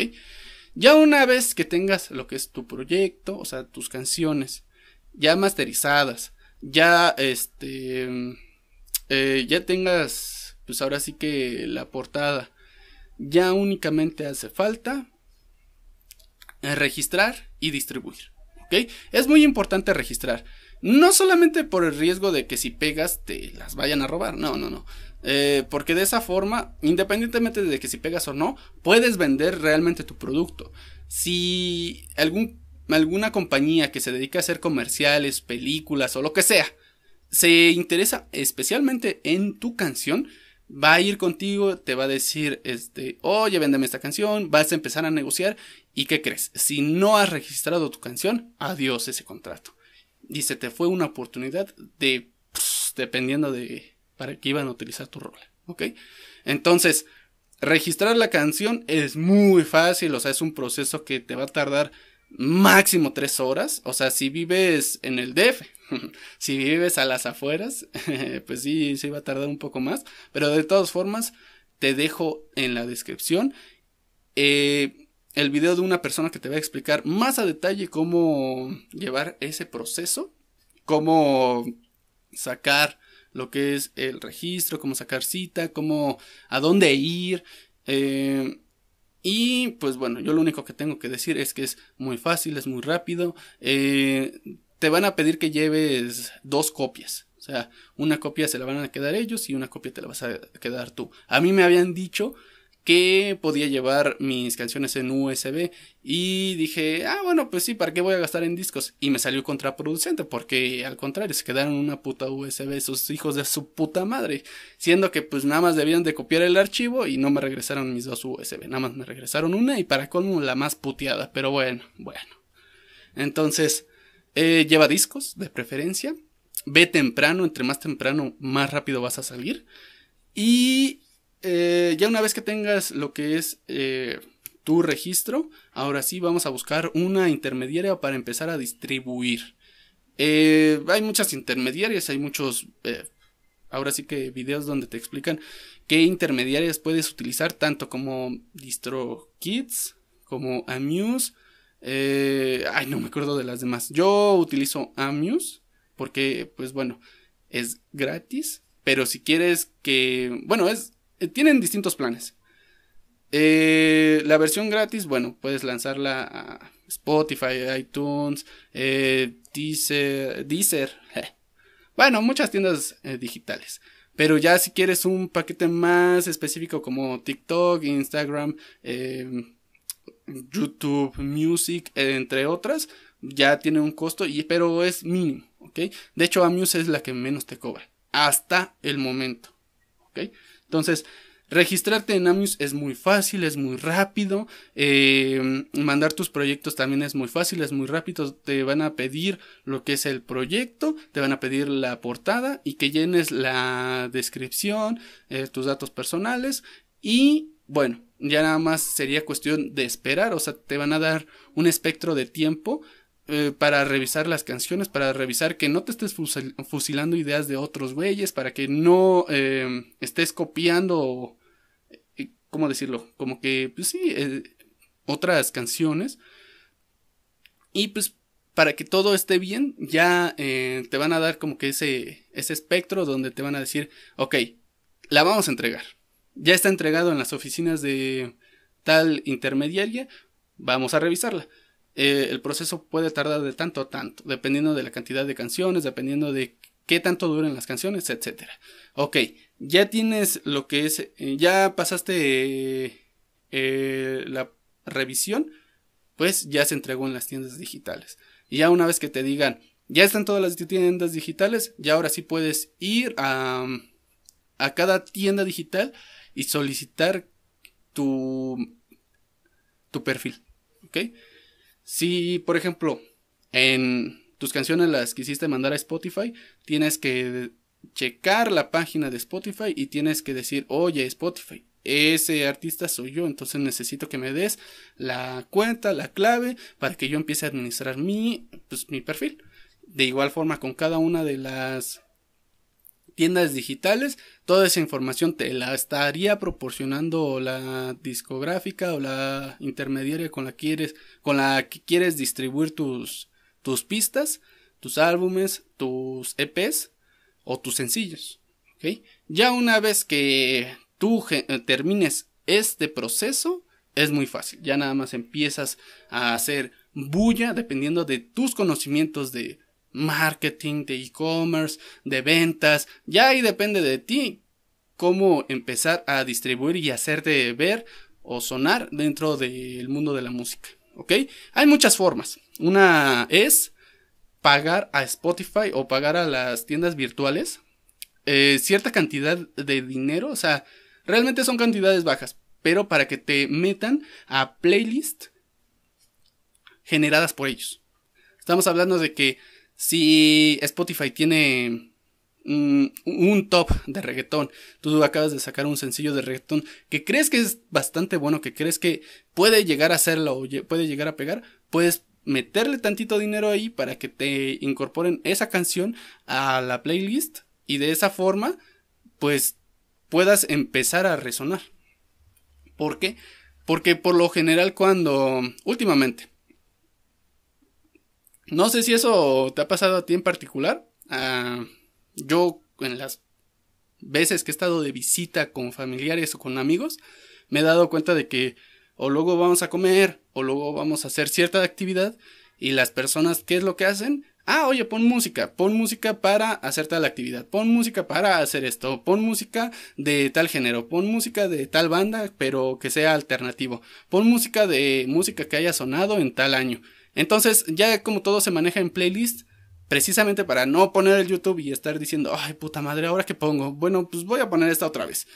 S1: Ya una vez que tengas lo que es tu proyecto, o sea, tus canciones ya masterizadas, ya este, eh, ya tengas, pues ahora sí que la portada, ya únicamente hace falta registrar y distribuir. Es muy importante registrar. No solamente por el riesgo de que si pegas te las vayan a robar. No, no, no. Eh, porque de esa forma, independientemente de que si pegas o no, puedes vender realmente tu producto. Si algún, alguna compañía que se dedica a hacer comerciales, películas o lo que sea, se interesa especialmente en tu canción, va a ir contigo, te va a decir, este, oye, véndeme esta canción, vas a empezar a negociar y ¿qué crees? Si no has registrado tu canción, adiós ese contrato. Y se te fue una oportunidad de, dependiendo de para qué iban a utilizar tu rol, ¿ok? Entonces, registrar la canción es muy fácil, o sea, es un proceso que te va a tardar máximo tres horas, o sea, si vives en el DF, si vives a las afueras, pues sí, sí va a tardar un poco más. Pero de todas formas, te dejo en la descripción eh, el video de una persona que te va a explicar más a detalle cómo llevar ese proceso, cómo sacar lo que es el registro, cómo sacar cita, cómo a dónde ir. Eh, y pues bueno, yo lo único que tengo que decir es que es muy fácil, es muy rápido. Eh, te van a pedir que lleves dos copias. O sea, una copia se la van a quedar ellos y una copia te la vas a quedar tú. A mí me habían dicho que podía llevar mis canciones en USB y dije, ah, bueno, pues sí, ¿para qué voy a gastar en discos? Y me salió contraproducente porque al contrario, se quedaron una puta USB esos hijos de su puta madre, siendo que pues nada más debían de copiar el archivo y no me regresaron mis dos USB, nada más me regresaron una y para colmo la más puteada, pero bueno, bueno. Entonces, eh, lleva discos, de preferencia. Ve temprano, entre más temprano, más rápido vas a salir. Y eh, ya una vez que tengas lo que es eh, tu registro, ahora sí vamos a buscar una intermediaria para empezar a distribuir. Eh, hay muchas intermediarias, hay muchos, ahora sí que videos donde te explican qué intermediarias puedes utilizar, tanto como DistroKids, como Amuse. Ay, no me acuerdo de las demás. Yo utilizo Amuse porque, pues bueno, es gratis. Pero si quieres que, bueno, es, tienen distintos planes. la versión gratis, bueno, puedes lanzarla a Spotify, iTunes, eh, Deezer, bueno, muchas tiendas eh, digitales. Pero ya si quieres un paquete más específico como TikTok, Instagram, em, YouTube Music, entre otras, ya tiene un costo, y, pero es mínimo, ¿ok? De hecho, Amuse es la que menos te cobra, hasta el momento, ¿ok? Entonces, Registrarte en Amuse es muy fácil, es muy rápido. Eh, mandar tus proyectos también es muy fácil, es muy rápido. Te van a pedir lo que es el proyecto, te van a pedir la portada y que llenes la descripción, eh, tus datos personales y bueno, ya nada más sería cuestión de esperar, o sea, te van a dar un espectro de tiempo eh, para revisar las canciones, para revisar que no te estés fusilando ideas de otros güeyes, para que no em, estés copiando, eh, ¿cómo decirlo? Como que, pues sí, eh, otras canciones. Y pues para que todo esté bien, ya te van a dar como que ese, ese espectro donde te van a decir, ok, la vamos a entregar. Ya está entregado en las oficinas de tal intermediaria, vamos a revisarla. Eh, el proceso puede tardar de tanto a tanto, dependiendo de la cantidad de canciones, dependiendo de qué tanto duren las canciones, etc. Ok, ya tienes lo que es, eh, ya pasaste eh, la revisión, pues ya se entregó en las tiendas digitales. Y ya una vez que te digan, ya están todas las tiendas digitales, ya ahora sí puedes ir a, a cada tienda digital y solicitar tu, tu perfil. ¿Ok? Si, por ejemplo, en tus canciones las quisiste mandar a Spotify, tienes que checar la página de Spotify y tienes que decir, oye, Spotify, ese artista soy yo, entonces necesito que me des la cuenta, la clave, para que yo empiece a administrar mi, pues, mi perfil. De igual forma, con cada una de las tiendas digitales, toda esa información te la estaría proporcionando la discográfica o la intermediaria con la quieres, con la que quieres distribuir tus, tus pistas, tus álbumes, tus EPs o tus sencillos. Ya una vez que tú termines este proceso, es muy fácil. Ya nada más empiezas a hacer bulla dependiendo de tus conocimientos de marketing, de e-commerce, de ventas. Ya ahí depende de ti cómo empezar a distribuir y hacerte ver o sonar dentro del mundo de la música. ¿Ok? Hay muchas formas. Una es pagar a Spotify o pagar a las tiendas virtuales eh, cierta cantidad de dinero. O sea, realmente son cantidades bajas. Pero para que te metan a playlists generadas por ellos. Estamos hablando de que si Spotify tiene un top de reggaetón, tú acabas de sacar un sencillo de reggaetón que crees que es bastante bueno, que crees que puede llegar a hacerlo o puede llegar a pegar, puedes meterle tantito dinero ahí para que te incorporen esa canción a la playlist y de esa forma pues puedas empezar a resonar. ¿Por qué? Porque por lo general cuando últimamente no sé si eso te ha pasado a ti en particular. Ah, yo en las veces que he estado de visita con familiares o con amigos, me he dado cuenta de que o luego vamos a comer o luego vamos a hacer cierta actividad y las personas, ¿qué es lo que hacen? Ah, oye, pon música, pon música para hacer tal actividad, pon música para hacer esto, pon música de tal género, pon música de tal banda, pero que sea alternativo, pon música de música que haya sonado en tal año. Entonces, ya como todo se maneja en playlist, precisamente para no poner el YouTube y estar diciendo, ay puta madre, ahora que pongo, bueno, pues voy a poner esta otra vez.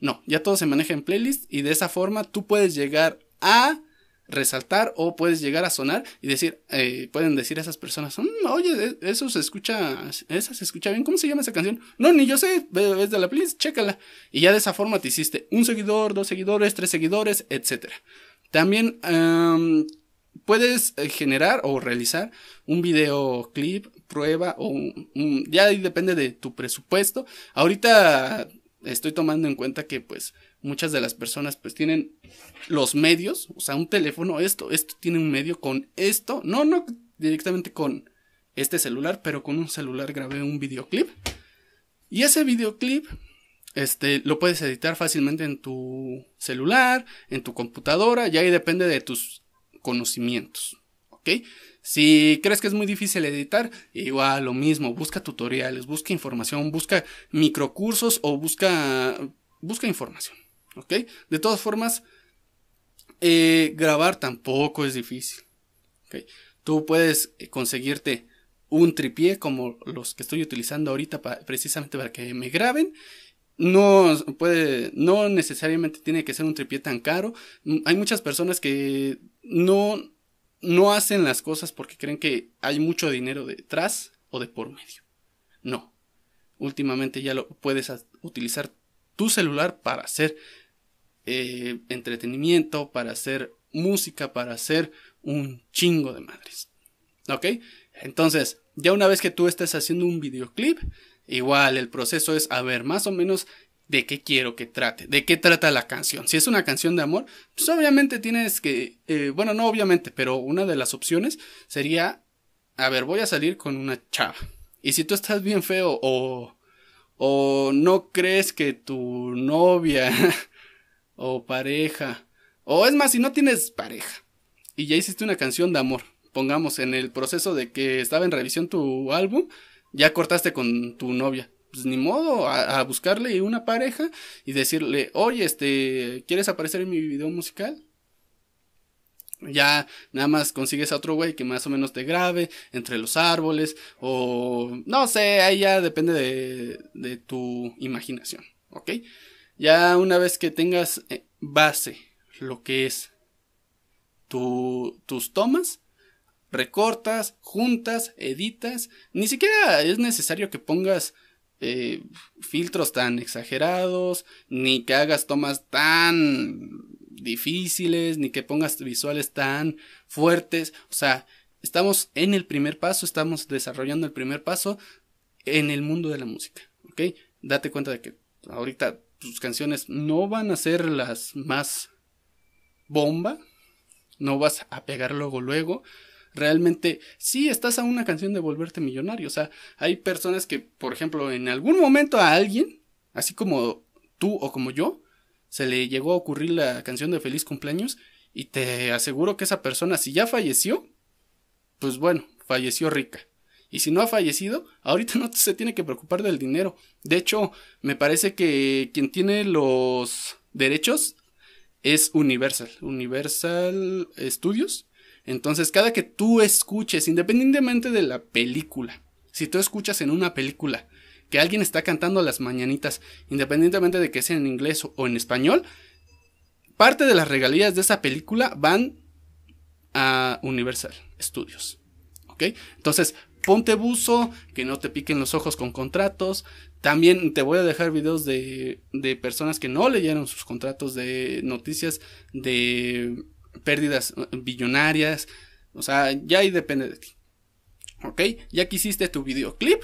S1: No, ya todo se maneja en playlist y de esa forma tú puedes llegar a resaltar o puedes llegar a sonar y decir, eh, pueden decir a esas personas, mm, oye, eso se escucha, esa se escucha bien, ¿cómo se llama esa canción? No, ni yo sé, es de la playlist, chécala. Y ya de esa forma te hiciste un seguidor, dos seguidores, tres seguidores, etc. También puedes eh, generar o realizar un videoclip, prueba o ya depende de tu presupuesto. Ahorita estoy tomando en cuenta que pues muchas de las personas pues tienen los medios, o sea, un teléfono, esto, esto tiene un medio con esto, no, no directamente con este celular, pero con un celular grabé un videoclip. Y ese videoclip este, lo puedes editar fácilmente en tu celular, en tu computadora, y ahí depende de tus conocimientos. ¿Ok? Si crees que es muy difícil editar, igual lo mismo, busca tutoriales, busca información, busca microcursos o busca, busca información. ¿Ok? De todas formas, eh, grabar tampoco es difícil. ¿Ok? Tú puedes eh, conseguirte un tripié como los que estoy utilizando ahorita precisamente para que me graben no puede, no necesariamente tiene que ser un tripié tan caro. Mm, hay muchas personas que no, no hacen las cosas porque creen que hay mucho dinero detrás o de por medio. No. Últimamente ya lo puedes utilizar tu celular para hacer eh, entretenimiento, para hacer música, para hacer un chingo de madres. ¿Ok? Entonces, ya una vez que tú estés haciendo un videoclip, Igual el proceso es a ver más o menos de qué quiero que trate, de qué trata la canción. Si es una canción de amor, pues obviamente tienes que, eh, bueno, no obviamente, pero una de las opciones sería, a ver, voy a salir con una chava. Y si tú estás bien feo o, o no crees que tu novia o pareja, o es más, si no tienes pareja y ya hiciste una canción de amor, pongamos en el proceso de que estaba en revisión tu álbum, ya cortaste con tu novia. Pues ni modo, a, buscarle una pareja y decirle, oye, este, ¿quieres aparecer en mi video musical? Ya nada más consigues a otro güey que más o menos te grabe entre los árboles o no sé, ahí ya depende de, de tu imaginación, ¿ok? Ya una vez que tengas eh, base lo que es tu, tus tomas, recortas, juntas, editas. Ni siquiera es necesario que pongas eh, filtros tan exagerados, ni que hagas tomas tan difíciles, ni que pongas visuales tan fuertes. O sea, estamos en el primer paso, estamos desarrollando el primer paso en el mundo de la música. ¿Ok? Date cuenta de que ahorita tus canciones no van a ser las más bomba. No vas a pegar luego luego realmente sí estás a una canción de volverte millonario. O sea, hay personas que, por ejemplo, en algún momento a alguien, así como tú o como yo, se le llegó a ocurrir la canción de feliz cumpleaños y te aseguro que esa persona, si ya falleció, pues bueno, falleció rica. Y si no ha fallecido, ahorita no se tiene que preocupar del dinero. De hecho, me parece que quien tiene los derechos es Universal. Universal Studios entonces, cada que tú escuches, independientemente de la película, si tú escuchas en una película que alguien está cantando las mañanitas, independientemente de que sea en inglés o en español, parte de las regalías de esa película van a Universal Studios. ¿Ok? Entonces, ponte buzo, que no te piquen los ojos con contratos. También te voy a dejar videos de, de personas que no leyeron sus contratos, de noticias de pérdidas eh, billonarias. O sea, ya ahí depende de ti. ¿Ok? Ya que hiciste tu videoclip,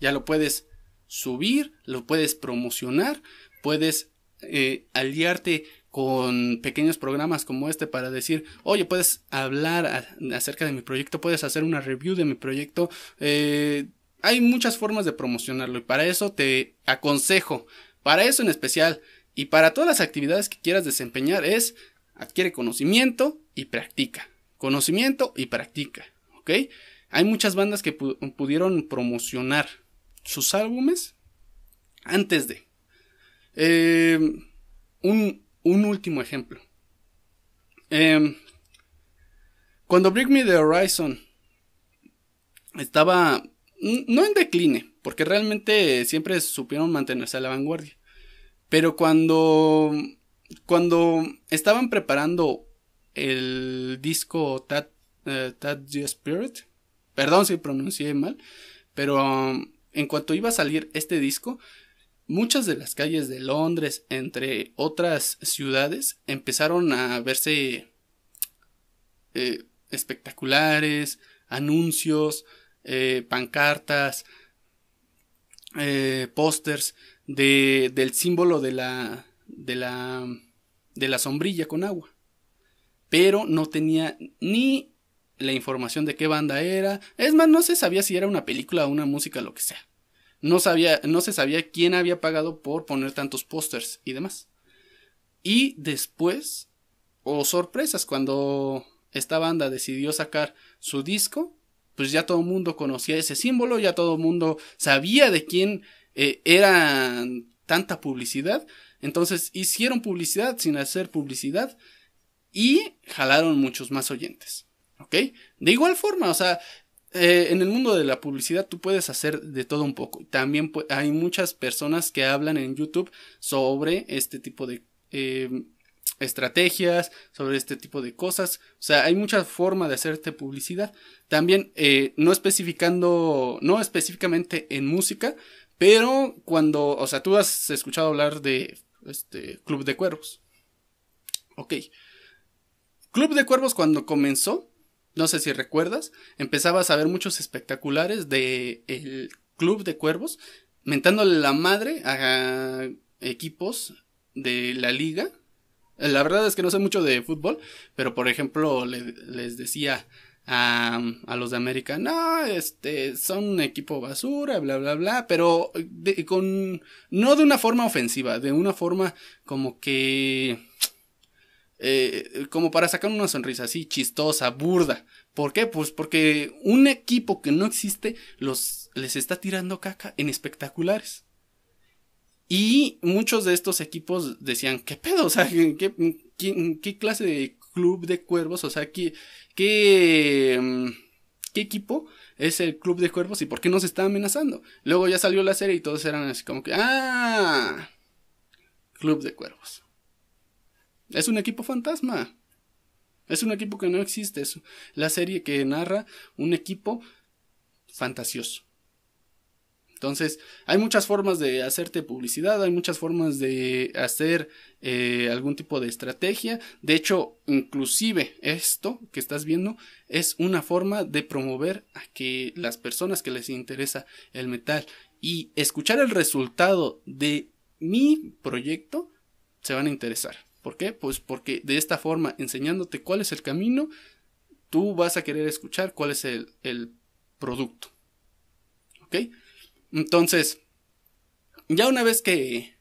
S1: ya lo puedes subir, lo puedes promocionar, puedes eh, aliarte con pequeños programas como este para decir, oye, puedes hablar acerca de mi proyecto, puedes hacer una review de mi proyecto. Eh, hay muchas formas de promocionarlo y para eso te aconsejo, para eso en especial y para todas las actividades que quieras desempeñar es adquiere conocimiento y practica. Conocimiento y practica. ¿Ok? Hay muchas bandas que pudieron promocionar sus álbumes antes de. Em, un, último ejemplo. Em, cuando Bring Me the Horizon estaba no en decline, porque realmente siempre supieron mantenerse a la vanguardia. Pero cuando cuando estaban preparando el disco That, uh, Spirit, perdón si pronuncié mal, pero um, en cuanto iba a salir este disco, muchas de las calles de Londres, entre otras ciudades, empezaron a verse eh, espectaculares, anuncios, eh, pancartas, eh, pósters de, del símbolo de la, de la, de la sombrilla con agua. Pero no tenía ni la información de qué banda era. Es más, no se sabía si era una película o una música, lo que sea. No, sabía, no se sabía quién había pagado por poner tantos pósters y demás. Y después, o sorpresas, cuando esta banda decidió sacar su disco, pues ya todo el mundo conocía ese símbolo, ya todo el mundo sabía de quién eh, era tanta publicidad. Entonces hicieron publicidad sin hacer publicidad y jalaron muchos más oyentes. ¿Ok? De igual forma, o sea, eh, en el mundo de la publicidad tú puedes hacer de todo un poco. También hay muchas personas que hablan en YouTube sobre este tipo de eh, estrategias, sobre este tipo de cosas. O sea, hay mucha forma de hacerte publicidad. También eh, no especificando, no específicamente en música, pero cuando, o sea, tú has escuchado hablar de este Club de Cuervos. Ok. Club de Cuervos cuando comenzó, no sé si recuerdas, empezabas a ver muchos espectaculares de el Club de Cuervos mentándole la madre a equipos de la liga la verdad es que no sé mucho de fútbol, pero por ejemplo les decía a, a, los de América, no, este, son un equipo basura, bla, bla, bla, pero con, no de una forma ofensiva, de una forma como que, eh, como para sacar una sonrisa así, chistosa, burda. ¿Por qué? Pues porque un equipo que no existe los, les está tirando caca en espectaculares. Y muchos de estos equipos decían, ¿qué pedo? O sea, ¿qué, clase de club de cuervos? O sea, ¿qué, qué, mm, qué equipo es el club de cuervos y por qué nos está amenazando? Luego ya salió la serie y todos eran así como que, ah, club de cuervos. Es un equipo fantasma. Es un equipo que no existe. Es la serie que narra un equipo fantasioso. Entonces, hay muchas formas de hacerte publicidad, hay muchas formas de hacer eh, algún tipo de estrategia. De hecho, inclusive esto que estás viendo es una forma de promover a que las personas que les interesa el metal y escuchar el resultado de mi proyecto se van a interesar. ¿Por qué? Pues porque de esta forma, enseñándote cuál es el camino, tú vas a querer escuchar cuál es el, el producto. ¿Ok? Entonces, ya una vez que,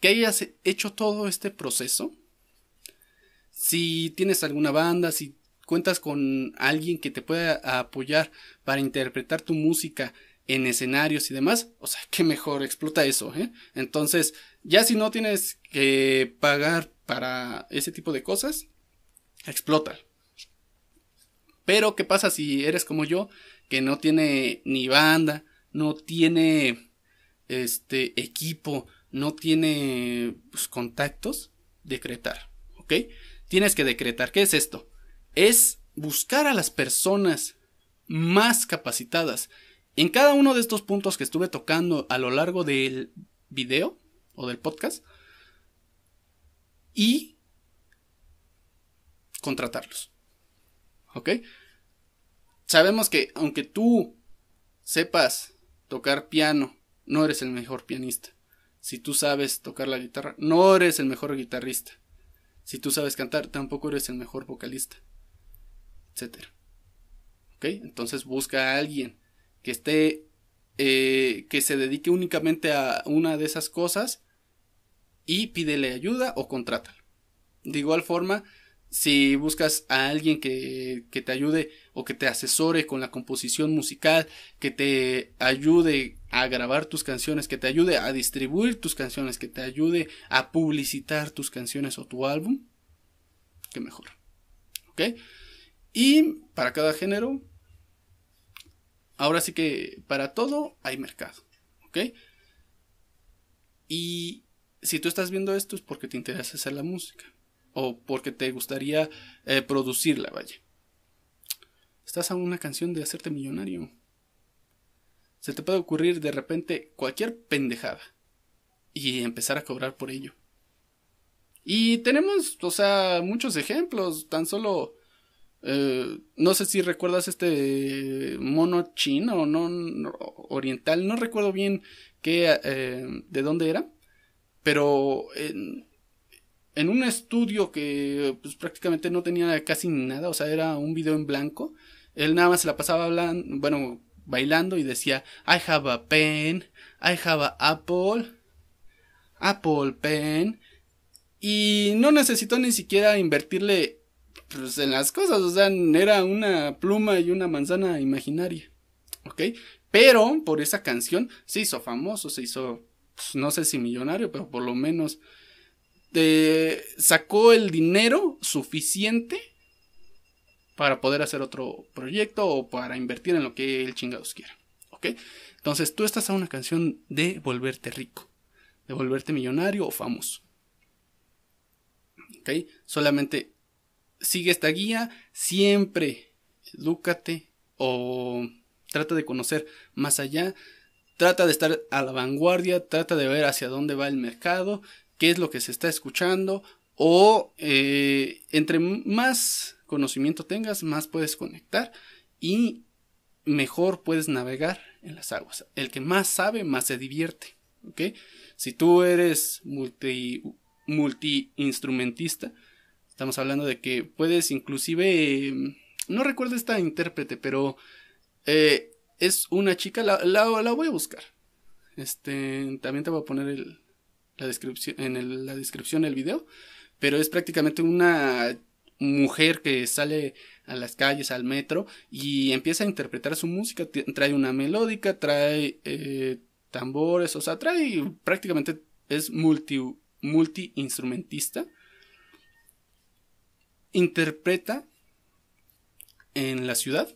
S1: que hayas hecho todo este proceso, si tienes alguna banda, si cuentas con alguien que te pueda apoyar para interpretar tu música en escenarios y demás, o sea, qué mejor, explota eso, ¿eh? Entonces, ya si no tienes que pagar para ese tipo de cosas, explota. Pero, ¿qué pasa si eres como yo, que no tiene ni banda, no tiene este equipo, no tiene pues, contactos, decretar, ¿ok? Tienes que decretar. ¿Qué es esto? Es buscar a las personas más capacitadas. En cada uno de estos puntos que estuve tocando a lo largo del video o del podcast y contratarlos. ¿Ok? Sabemos que aunque tú sepas tocar piano, no eres el mejor pianista. Si tú sabes tocar la guitarra, no eres el mejor guitarrista. Si tú sabes cantar, tampoco eres el mejor vocalista. Etcétera. ¿Ok? Entonces busca a alguien que esté, eh, que se dedique únicamente a una de esas cosas y pídele ayuda o contrátalo. De igual forma, si buscas a alguien que, que, te ayude o que te asesore con la composición musical, que te ayude a grabar tus canciones, que te ayude a distribuir tus canciones, que te ayude a publicitar tus canciones o tu álbum, que mejor. ¿Ok? Y para cada género, ahora sí que para todo hay mercado. ¿Ok? Y si tú estás viendo esto es porque te interesa hacer la música o porque te gustaría eh, producirla, vaya. Estás a una canción de hacerte millonario. Se te puede ocurrir de repente cualquier pendejada y empezar a cobrar por ello. Y tenemos, o sea, muchos ejemplos, tan solo Eh, no sé si recuerdas este mono chino o no, oriental, no recuerdo bien qué, eh, de dónde era, pero en un estudio que pues, prácticamente no tenía casi nada, o sea, era un video en blanco, él nada más se la pasaba hablando, bueno, bailando y decía, I have a pen, I have a apple, apple pen, y no necesitó ni siquiera invertirle pues, en las cosas, o sea, era una pluma y una manzana imaginaria, ¿ok? Pero por esa canción se hizo famoso, se hizo, pues, no sé si millonario, pero por lo menos eh, sacó el dinero suficiente para poder hacer otro proyecto o para invertir en lo que el chingados quiera, ¿ok? Entonces tú estás a una canción de volverte rico, de volverte millonario o famoso. ¿Ok? Solamente sigue esta guía, siempre edúcate o trata de conocer más allá, trata de estar a la vanguardia, trata de ver hacia dónde va el mercado, qué es lo que se está escuchando o eh, entre más conocimiento tengas, más puedes conectar y mejor puedes navegar en las aguas. El que más sabe, más se divierte. ¿ok? Si tú eres multi, multi instrumentista, Estamos hablando de que puedes inclusive... No recuerdo esta intérprete, pero eh, es una chica, la, la, voy a buscar. Este, también te voy a poner la descripción, en la descripción del video. Pero es prácticamente una mujer que sale a las calles, al metro, y empieza a interpretar su música. Trae una melódica, trae eh, tambores, o sea, trae prácticamente es multi, multi instrumentista interpreta en la ciudad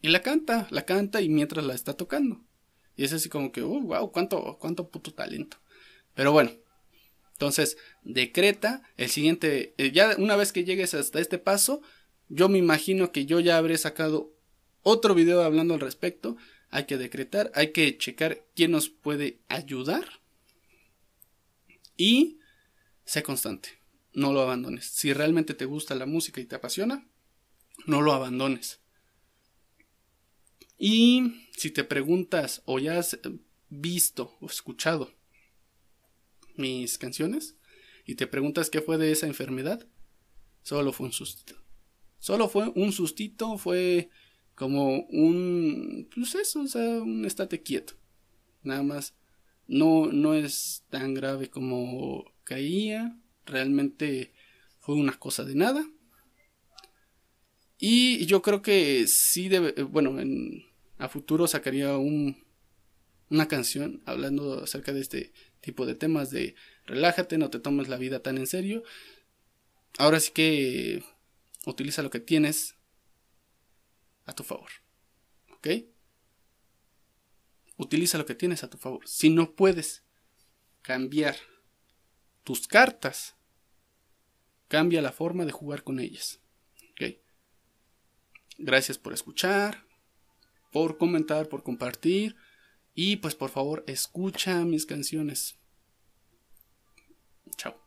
S1: y la canta, la canta y mientras la está tocando. Y es así como que, wow, cuánto, cuánto puto talento. Pero bueno, entonces decreta el siguiente, eh, ya una vez que llegues hasta este paso, yo me imagino que yo ya habré sacado otro video hablando al respecto. Hay que decretar, hay que checar quién nos puede ayudar y sé constante no lo abandones. Si realmente te gusta la música y te apasiona, no lo abandones. Y si te preguntas o ya has visto o escuchado mis canciones y te preguntas qué fue de esa enfermedad, solo fue un sustito. Solo fue un sustito, fue como un, pues eso, o sea, un estate quieto. Nada más, no, no es tan grave como caía, Realmente fue una cosa de nada. Y yo creo que sí debe, bueno, en, a futuro sacaría un, una canción hablando acerca de este tipo de temas de relájate, no te tomes la vida tan en serio. Ahora sí que utiliza lo que tienes a tu favor. ¿Ok? Utiliza lo que tienes a tu favor. Si no puedes cambiar tus cartas. Cambia la forma de jugar con ellas. Gracias por escuchar, por comentar, por compartir. Y pues por favor, escucha mis canciones. Chao.